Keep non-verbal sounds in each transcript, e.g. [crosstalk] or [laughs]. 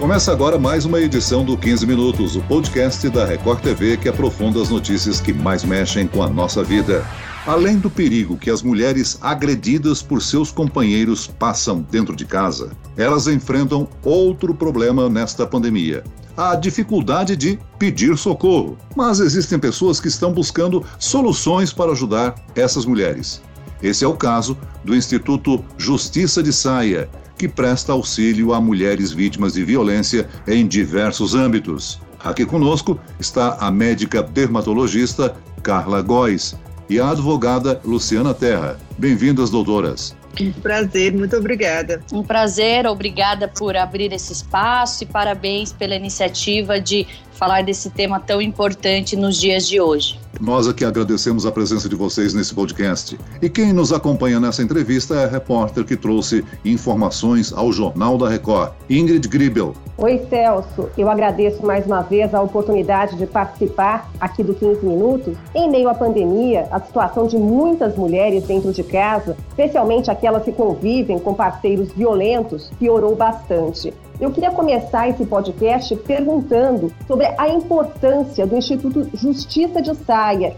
Começa agora mais uma edição do 15 Minutos, o podcast da Record TV que aprofunda as notícias que mais mexem com a nossa vida. Além do perigo que as mulheres agredidas por seus companheiros passam dentro de casa, elas enfrentam outro problema nesta pandemia: a dificuldade de pedir socorro. Mas existem pessoas que estão buscando soluções para ajudar essas mulheres. Esse é o caso do Instituto Justiça de Saia, que presta auxílio a mulheres vítimas de violência em diversos âmbitos. Aqui conosco está a médica dermatologista Carla Góes e a advogada Luciana Terra. Bem-vindas, doutoras. Um prazer, muito obrigada. Um prazer, obrigada por abrir esse espaço e parabéns pela iniciativa de falar desse tema tão importante nos dias de hoje. Nós aqui agradecemos a presença de vocês nesse podcast. E quem nos acompanha nessa entrevista é a repórter que trouxe informações ao Jornal da Record, Ingrid Gribel. Oi, Celso. Eu agradeço mais uma vez a oportunidade de participar aqui do 15 Minutos. Em meio à pandemia, a situação de muitas mulheres dentro de casa, especialmente aquelas que convivem com parceiros violentos, piorou bastante. Eu queria começar esse podcast perguntando sobre a importância do Instituto Justiça de Saia.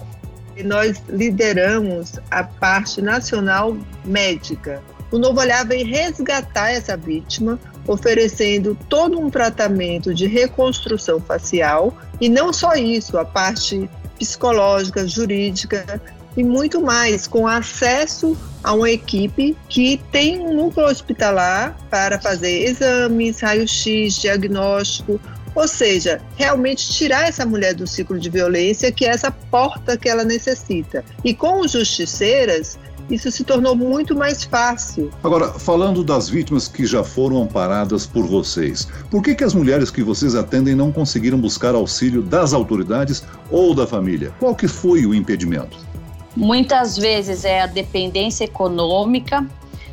Nós lideramos a parte nacional médica. O Novo Olhar vem resgatar essa vítima, oferecendo todo um tratamento de reconstrução facial e não só isso, a parte psicológica, jurídica, e muito mais, com acesso a uma equipe que tem um núcleo hospitalar para fazer exames, raio-x, diagnóstico, ou seja, realmente tirar essa mulher do ciclo de violência, que é essa porta que ela necessita. E com os justiceiras, isso se tornou muito mais fácil. Agora, falando das vítimas que já foram amparadas por vocês, por que, que as mulheres que vocês atendem não conseguiram buscar auxílio das autoridades ou da família? Qual que foi o impedimento? Muitas vezes é a dependência econômica,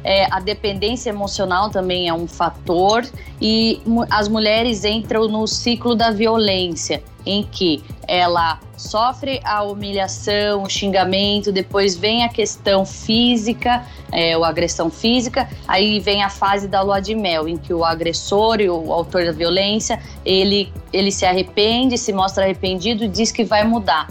é, a dependência emocional também é um fator e as mulheres entram no ciclo da violência, em que ela sofre a humilhação, o xingamento, depois vem a questão física, é, agressão física, aí vem a fase da lua de mel, em que o agressor e o autor da violência, ele, ele se arrepende, se mostra arrependido e diz que vai mudar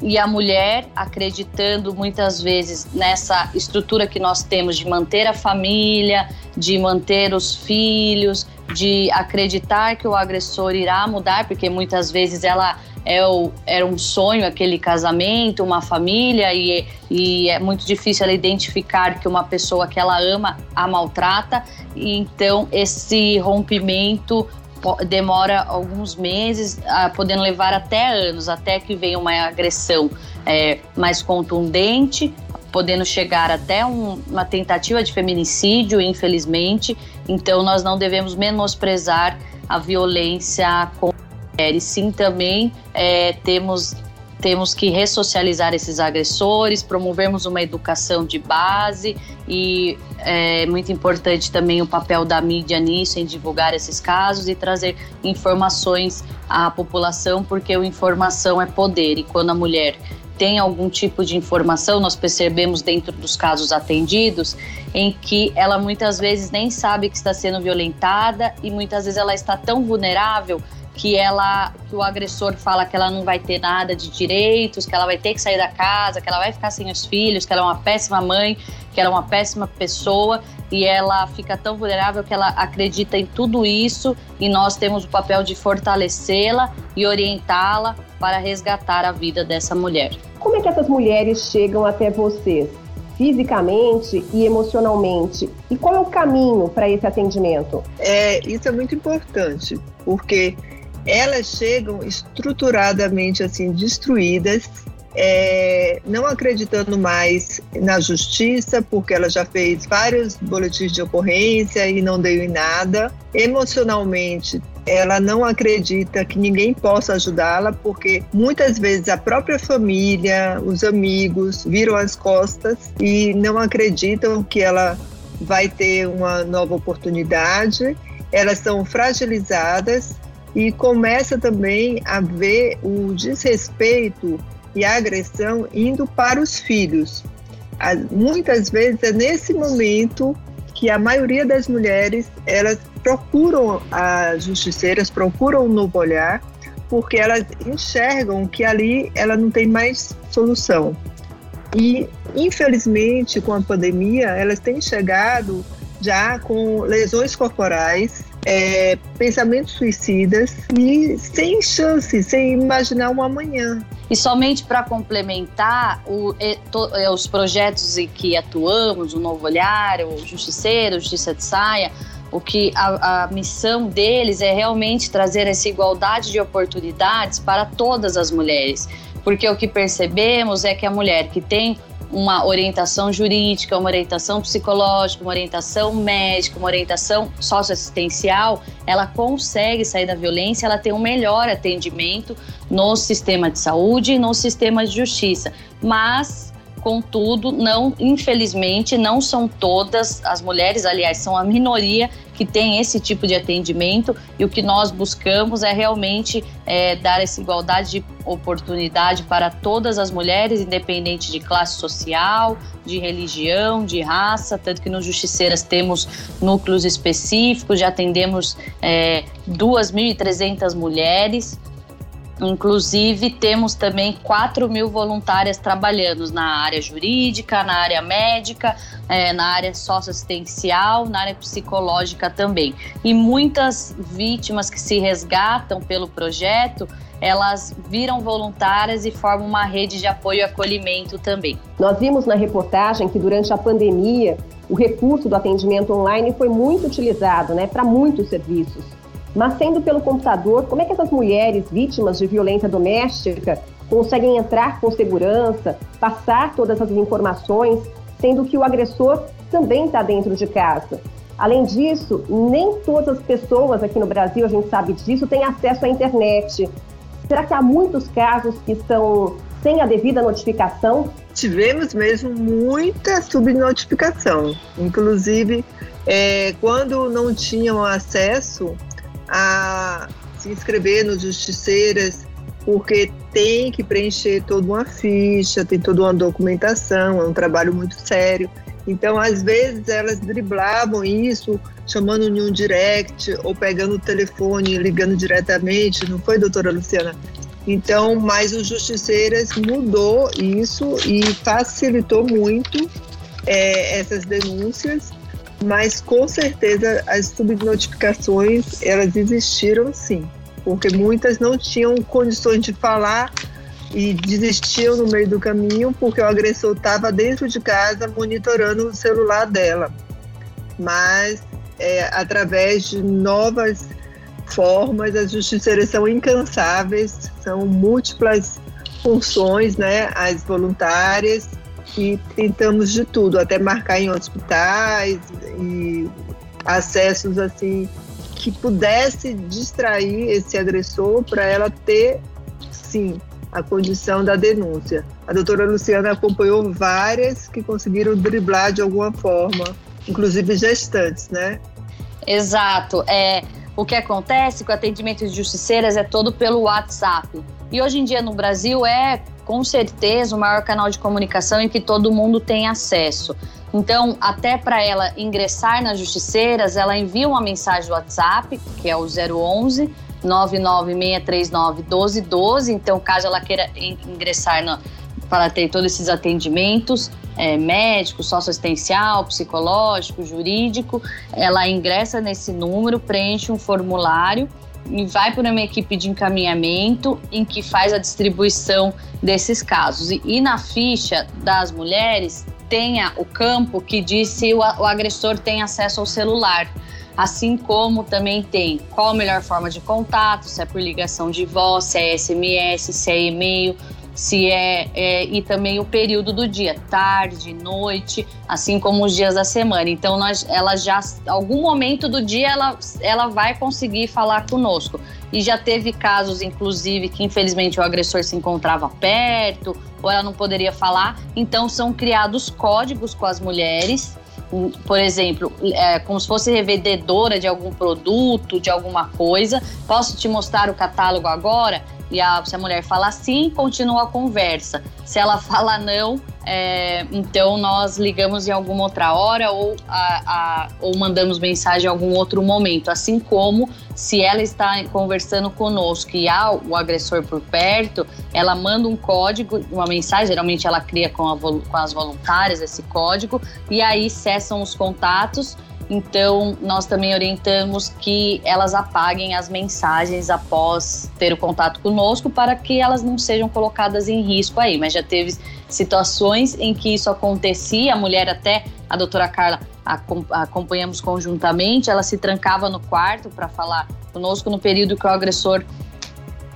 e a mulher acreditando muitas vezes nessa estrutura que nós temos de manter a família, de manter os filhos, de acreditar que o agressor irá mudar, porque muitas vezes ela é o, era um sonho aquele casamento, uma família, e, e é muito difícil ela identificar que uma pessoa que ela ama a maltrata, e então esse rompimento demora alguns meses, podendo levar até anos, até que venha uma agressão é, mais contundente, podendo chegar até um, uma tentativa de feminicídio, infelizmente. Então, nós não devemos menosprezar a violência com mulheres. Sim, também é, temos temos que ressocializar esses agressores, promovermos uma educação de base e é muito importante também o papel da mídia nisso, em divulgar esses casos e trazer informações à população, porque a informação é poder e quando a mulher tem algum tipo de informação, nós percebemos dentro dos casos atendidos, em que ela muitas vezes nem sabe que está sendo violentada e muitas vezes ela está tão vulnerável que ela que o agressor fala que ela não vai ter nada de direitos, que ela vai ter que sair da casa, que ela vai ficar sem os filhos, que ela é uma péssima mãe, que ela é uma péssima pessoa e ela fica tão vulnerável que ela acredita em tudo isso e nós temos o papel de fortalecê-la e orientá-la para resgatar a vida dessa mulher. Como é que essas mulheres chegam até vocês? fisicamente e emocionalmente? E qual é o caminho para esse atendimento? É, isso é muito importante, porque elas chegam estruturadamente assim destruídas, é, não acreditando mais na justiça, porque ela já fez vários boletins de ocorrência e não deu em nada. Emocionalmente, ela não acredita que ninguém possa ajudá-la, porque muitas vezes a própria família, os amigos viram as costas e não acreditam que ela vai ter uma nova oportunidade. Elas são fragilizadas e começa também a ver o desrespeito e a agressão indo para os filhos. Muitas vezes é nesse momento que a maioria das mulheres elas procuram as justiceiras, procuram um novo olhar, porque elas enxergam que ali ela não tem mais solução. E, infelizmente, com a pandemia, elas têm chegado já com lesões corporais, é, pensamentos suicidas e sem chance, sem imaginar um amanhã. E somente para complementar o, to, os projetos em que atuamos, o Novo Olhar, o Justiceiro, Justiça de Saia, o que a, a, missão deles é realmente trazer essa igualdade de oportunidades para todas as mulheres. Porque o que percebemos é que a mulher que tem uma orientação jurídica, uma orientação psicológica, uma orientação médica, uma orientação socioassistencial, ela consegue sair da violência, ela tem um melhor atendimento no sistema de saúde e no sistema de justiça. Mas contudo, não, infelizmente, não são todas as mulheres, aliás, são a minoria que tem esse tipo de atendimento e o que nós buscamos é realmente é, dar essa igualdade de oportunidade para todas as mulheres, independente de classe social, de religião, de raça, tanto que no Justiceiras temos núcleos específicos, já atendemos é, 2.300 mulheres, Inclusive, temos também 4 mil voluntárias trabalhando na área jurídica, na área médica, é, na área socioassistencial, na área psicológica também. E muitas vítimas que se resgatam pelo projeto, elas viram voluntárias e formam uma rede de apoio e acolhimento também. Nós vimos na reportagem que durante a pandemia, o recurso do atendimento online foi muito utilizado né, para muitos serviços. Mas sendo pelo computador, como é que essas mulheres vítimas de violência doméstica conseguem entrar com segurança, passar todas as informações, sendo que o agressor também está dentro de casa? Além disso, nem todas as pessoas aqui no Brasil, a gente sabe disso, têm acesso à internet. Será que há muitos casos que são sem a devida notificação? Tivemos mesmo muita subnotificação. Inclusive, é, quando não tinham acesso, a se inscrever nos justiceiras, porque tem que preencher toda uma ficha, tem toda uma documentação, é um trabalho muito sério. Então, às vezes, elas driblavam isso, chamando em um direct ou pegando o telefone, ligando diretamente, não foi, doutora Luciana? Então, mas o Justiceiras mudou isso e facilitou muito é, essas denúncias mas com certeza as subnotificações elas existiram sim, porque muitas não tinham condições de falar e desistiam no meio do caminho porque o agressor estava dentro de casa monitorando o celular dela. Mas é, através de novas formas, as justiceiras são incansáveis, são múltiplas funções, né, as voluntárias que tentamos de tudo, até marcar em hospitais e acessos assim que pudesse distrair esse agressor para ela ter, sim, a condição da denúncia. A doutora Luciana acompanhou várias que conseguiram driblar de alguma forma, inclusive gestantes, né? Exato. É, o que acontece com atendimento de justiceiras é todo pelo WhatsApp. E hoje em dia no Brasil é com certeza o maior canal de comunicação em que todo mundo tem acesso. Então, até para ela ingressar nas justiceiras, ela envia uma mensagem do WhatsApp, que é o 011 99639 1212. Então, caso ela queira ingressar na, para ter todos esses atendimentos é, médico, socioassistencial, psicológico, jurídico, ela ingressa nesse número, preenche um formulário vai para uma equipe de encaminhamento em que faz a distribuição desses casos. E, e na ficha das mulheres tenha o campo que diz se o, o agressor tem acesso ao celular assim como também tem qual a melhor forma de contato, se é por ligação de voz, se é SMS, se é e-mail, se é, é, e também o período do dia, tarde, noite, assim como os dias da semana. Então nós, ela já, algum momento do dia ela, ela vai conseguir falar conosco. E já teve casos, inclusive, que infelizmente o agressor se encontrava perto ou ela não poderia falar. Então são criados códigos com as mulheres por exemplo, é, como se fosse revendedora de algum produto, de alguma coisa, posso te mostrar o catálogo agora? E a, se a mulher fala sim, continua a conversa. Se ela [laughs] fala não, é, então nós ligamos em alguma outra hora ou, a, a, ou mandamos mensagem em algum outro momento. Assim como se ela está conversando conosco e há o agressor por perto, ela manda um código, uma mensagem, geralmente ela cria com, a, com as voluntárias esse código, e aí cessam os contatos então, nós também orientamos que elas apaguem as mensagens após ter o contato conosco para que elas não sejam colocadas em risco aí. Mas já teve situações em que isso acontecia, a mulher até, a doutora Carla, acompanhamos conjuntamente, ela se trancava no quarto para falar conosco no período que o agressor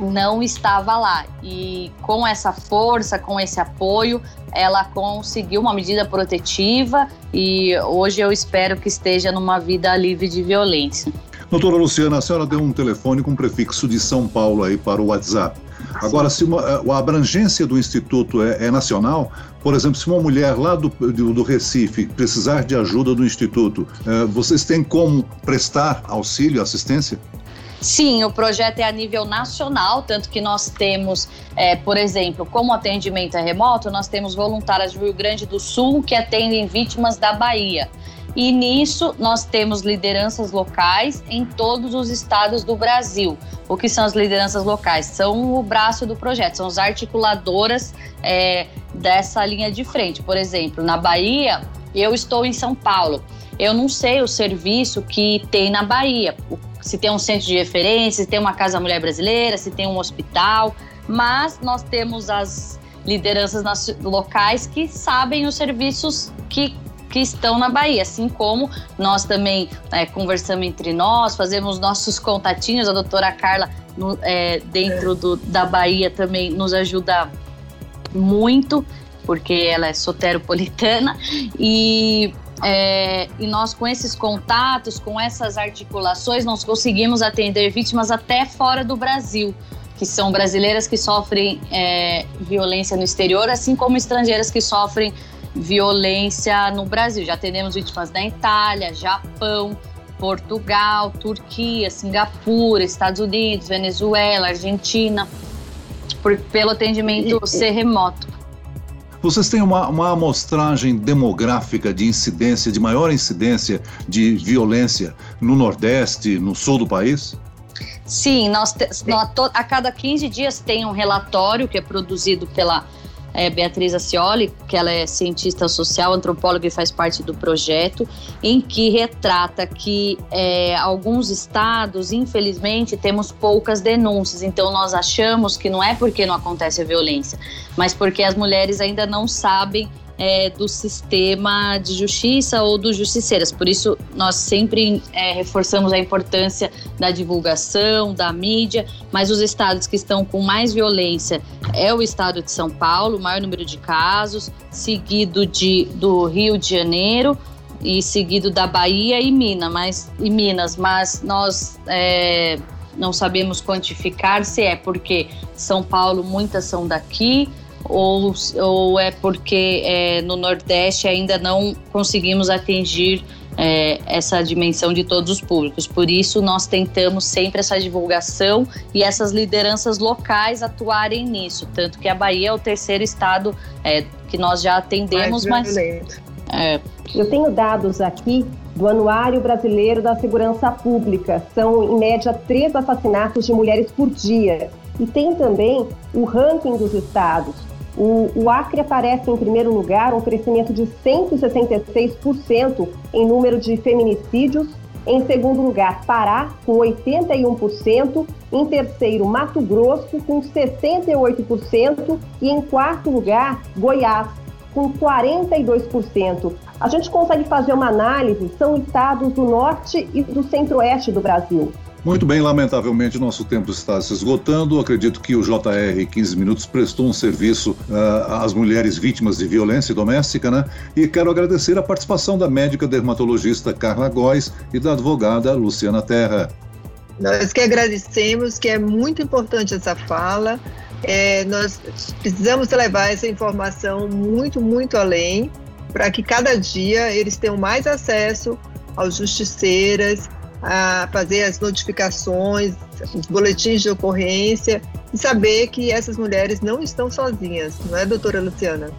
não estava lá. E com essa força, com esse apoio, ela conseguiu uma medida protetiva e hoje eu espero que esteja numa vida livre de violência. Doutora Luciana, a senhora deu um telefone com prefixo de São Paulo aí para o WhatsApp. Agora, se uma, a abrangência do Instituto é, é, nacional, por exemplo, se uma mulher lá do, do, do Recife precisar de ajuda do Instituto, é, vocês têm como prestar auxílio, assistência? Sim, o projeto é a nível nacional, tanto que nós temos, é, por exemplo, como atendimento é remoto, nós temos voluntárias do Rio Grande do Sul que atendem vítimas da Bahia. E nisso nós temos lideranças locais em todos os estados do Brasil. O que são as lideranças locais? São o braço do projeto, são as articuladoras é, dessa linha de frente. Por exemplo, na Bahia, eu estou em São Paulo. Eu não sei o serviço que tem na Bahia, se tem um centro de referência, se tem uma Casa Mulher Brasileira, se tem um hospital, mas nós temos as lideranças locais que sabem os serviços que, que estão na Bahia, assim como nós também é, conversamos entre nós, fazemos nossos contatinhos, a doutora Carla no, é, dentro do, da Bahia também nos ajuda muito, porque ela é soteropolitana, e é, e nós, com esses contatos, com essas articulações, nós conseguimos atender vítimas até fora do Brasil, que são brasileiras que sofrem é, violência no exterior, assim como estrangeiras que sofrem violência no Brasil. Já atendemos vítimas da Itália, Japão, Portugal, Turquia, Singapura, Estados Unidos, Venezuela, Argentina, por, pelo atendimento ser remoto. Vocês têm uma, uma amostragem demográfica de incidência, de maior incidência de violência no Nordeste, no sul do país? Sim, nós, a cada 15 dias tem um relatório que é produzido pela é, Beatriz Acioli, que ela é cientista social, antropóloga e faz parte do projeto, em que retrata que é, alguns estados, infelizmente, temos poucas denúncias. Então, nós achamos que não é porque não acontece a violência, mas porque as mulheres ainda não sabem é, do sistema de justiça ou dos justiceiras. Por isso, nós sempre é, reforçamos a importância da divulgação, da mídia, mas os estados que estão com mais violência é o estado de São Paulo, maior número de casos, seguido de, do Rio de Janeiro e seguido da Bahia e Minas, mas, e Minas, mas nós é, não sabemos quantificar se é porque São Paulo muitas são daqui, ou, ou é porque é, no Nordeste ainda não conseguimos atingir é, essa dimensão de todos os públicos. Por isso, nós tentamos sempre essa divulgação e essas lideranças locais atuarem nisso. Tanto que a Bahia é o terceiro estado é, que nós já atendemos, mas. É. Eu tenho dados aqui do Anuário Brasileiro da Segurança Pública. São, em média, três assassinatos de mulheres por dia. E tem também o ranking dos estados. O, o, Acre aparece em primeiro lugar, um crescimento de 166% em número de feminicídios. Em segundo lugar, Pará, com 81%. Em terceiro, Mato Grosso, com 68%. E em quarto lugar, Goiás, com 42%. A gente consegue fazer uma análise, são estados do norte e do centro-oeste do Brasil. Muito bem, lamentavelmente nosso tempo está se esgotando. Acredito que o JR 15 Minutos prestou um serviço uh, às mulheres vítimas de violência doméstica, né? E quero agradecer a participação da médica dermatologista Carla Góes e da advogada Luciana Terra. Nós que agradecemos, que é muito importante essa fala. É, nós precisamos levar essa informação muito, muito além, para que cada dia eles tenham mais acesso aos justiceiras, a fazer as notificações, os boletins de ocorrência e saber que essas mulheres não estão sozinhas, não é, doutora Luciana?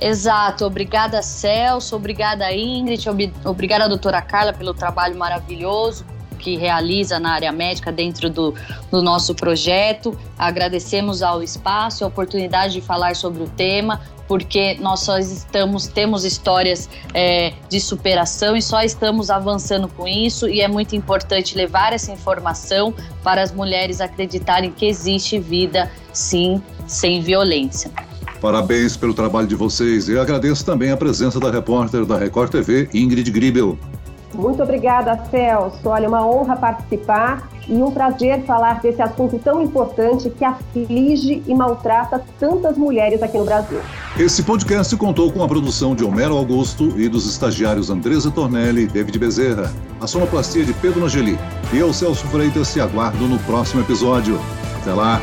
Exato, obrigada Celso, obrigada Ingrid, ob obrigada doutora Carla pelo trabalho maravilhoso que realiza na área médica dentro do, do nosso projeto. Agradecemos ao espaço, a oportunidade de falar sobre o tema, porque nós só estamos, temos histórias é, de superação e só estamos avançando com isso, e é muito importante levar essa informação para as mulheres acreditarem que existe vida, sim, sem violência. Parabéns pelo trabalho de vocês e agradeço também a presença da repórter da Record TV, Ingrid Gribel. Muito obrigada, Celso. Olha, uma honra participar e um prazer falar desse assunto tão importante que aflige e maltrata tantas mulheres aqui no Brasil. Esse podcast contou com a produção de Homero Augusto e dos estagiários Andresa Tornelli e David Bezerra, a sonoplastia de Pedro Angeli. E eu, Celso Freitas, te aguardo no próximo episódio. Até lá!